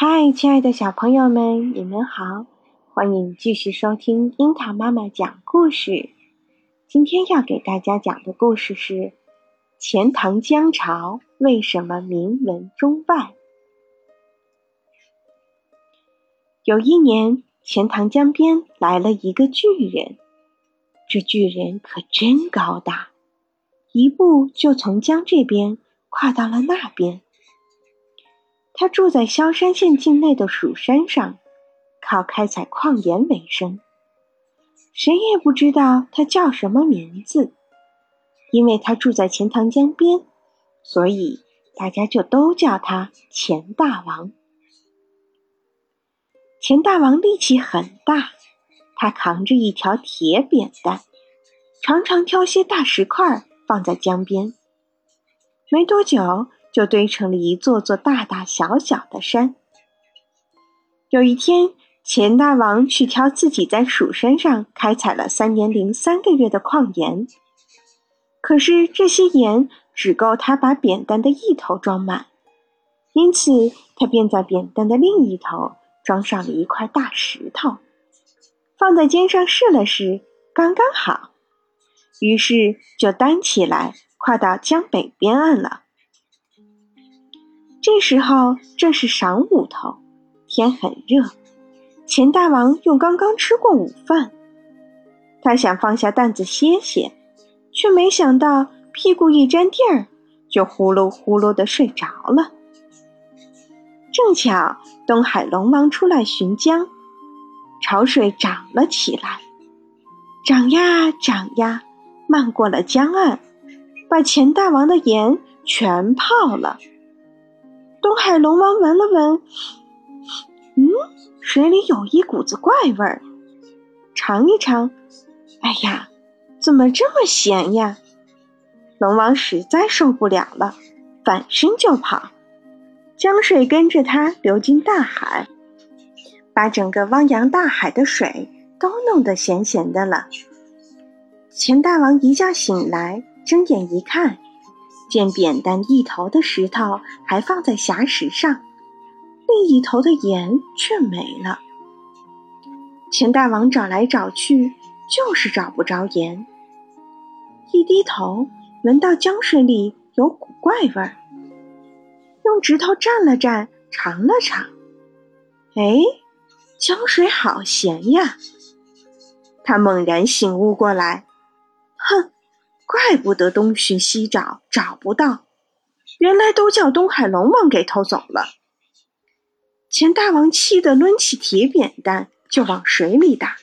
嗨，亲爱的小朋友们，你们好！欢迎继续收听樱桃妈妈讲故事。今天要给大家讲的故事是：钱塘江潮为什么名闻中外？有一年，钱塘江边来了一个巨人，这巨人可真高大，一步就从江这边跨到了那边。他住在萧山县境内的蜀山上，靠开采矿盐为生。谁也不知道他叫什么名字，因为他住在钱塘江边，所以大家就都叫他钱大王。钱大王力气很大，他扛着一条铁扁担，常常挑些大石块放在江边。没多久。就堆成了一座座大大小小的山。有一天，钱大王去挑自己在蜀山上开采了三年零三个月的矿盐，可是这些盐只够他把扁担的一头装满，因此他便在扁担的另一头装上了一块大石头，放在肩上试了试，刚刚好，于是就担起来，跨到江北边岸了。这时候正是晌午头，天很热。钱大王又刚刚吃过午饭，他想放下担子歇歇，却没想到屁股一沾地儿，就呼噜呼噜的睡着了。正巧东海龙王出来巡江，潮水涨了起来，涨呀涨呀，漫过了江岸，把钱大王的盐全泡了。东海龙王闻了闻，嗯，水里有一股子怪味儿。尝一尝，哎呀，怎么这么咸呀？龙王实在受不了了，反身就跑。江水跟着他流进大海，把整个汪洋大海的水都弄得咸咸的了。钱大王一觉醒来，睁眼一看。见扁担一头的石头还放在峡石上，另一头的盐却没了。钱大王找来找去，就是找不着盐。一低头，闻到江水里有股怪味儿，用指头蘸了蘸，尝了尝，哎，江水好咸呀！他猛然醒悟过来，哼！怪不得东寻西找找不到，原来都叫东海龙王给偷走了。钱大王气得抡起铁扁担就往水里打，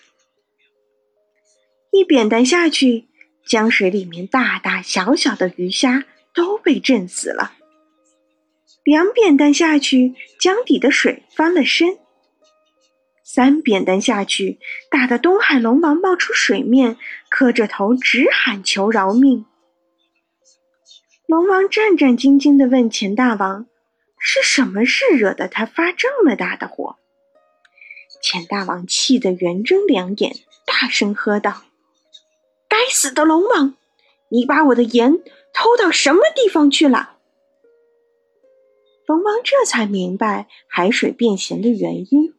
一扁担下去，江水里面大大小小的鱼虾都被震死了；两扁担下去，江底的水翻了身。三扁担下去，打得东海龙王冒出水面，磕着头直喊求饶命。龙王战战兢兢地问钱大王：“是什么事惹得他发这么大的火？”钱大王气得圆睁两眼，大声喝道：“该死的龙王，你把我的盐偷到什么地方去了？”龙王这才明白海水变咸的原因。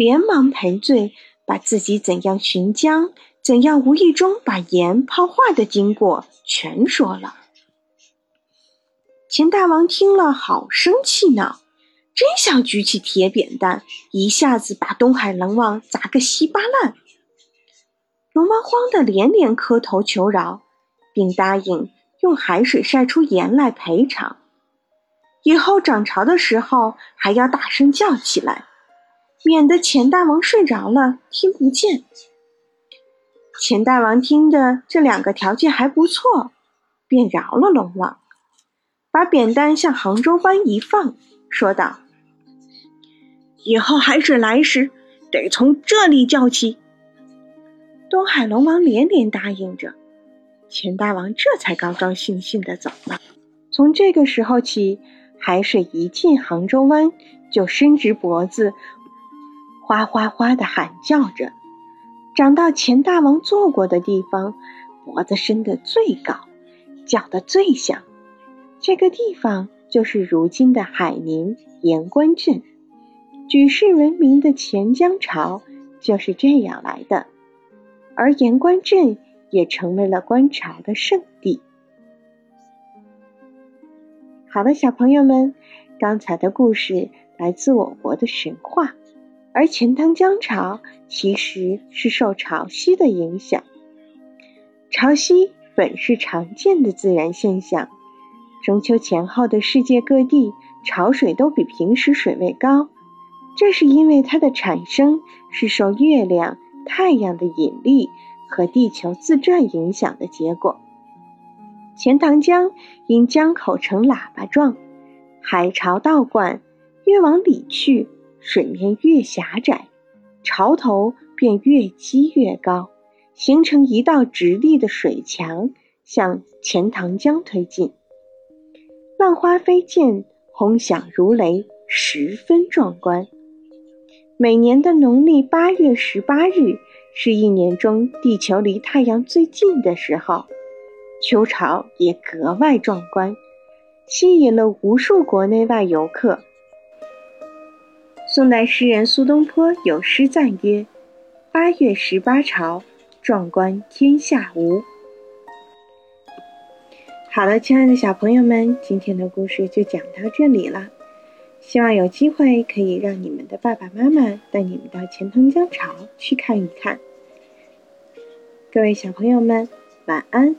连忙赔罪，把自己怎样寻江、怎样无意中把盐泡化的经过全说了。钱大王听了，好生气呢，真想举起铁扁担，一下子把东海龙王砸个稀巴烂。龙王慌得连连磕头求饶，并答应用海水晒出盐来赔偿，以后涨潮的时候还要大声叫起来。免得钱大王睡着了听不见。钱大王听的这两个条件还不错，便饶了龙王，把扁担向杭州湾一放，说道：“以后海水来时，得从这里叫起。”东海龙王连连答应着，钱大王这才高高兴兴的走了。从这个时候起，海水一进杭州湾，就伸直脖子。哗哗哗的喊叫着，长到钱大王坐过的地方，脖子伸得最高，叫得最响。这个地方就是如今的海宁盐官镇。举世闻名的钱江潮就是这样来的，而盐官镇也成为了观潮的圣地。好了，小朋友们，刚才的故事来自我国的神话，而钱塘江潮其实是受潮汐的影响。潮汐本是常见的自然现象，中秋前后的世界各地潮水都比平时水位高，这是因为它的产生是受月亮、太阳的引力和地球自转影响的结果。钱塘江因江口呈喇叭状，海潮倒灌，越往里去，水面越狭窄，潮头便越积越高，形成一道直立的水墙，向钱塘江推进。浪花飞溅，轰响如雷，十分壮观。每年的农历八月十八日，是一年中地球离太阳最近的时候。秋潮也格外壮观，吸引了无数国内外游客。宋代诗人苏东坡有诗赞曰：“八月十八潮，壮观天下无。”好了，亲爱的小朋友们，今天的故事就讲到这里了。希望有机会可以让你们的爸爸妈妈带你们到钱塘江潮去看一看。各位小朋友们，晚安。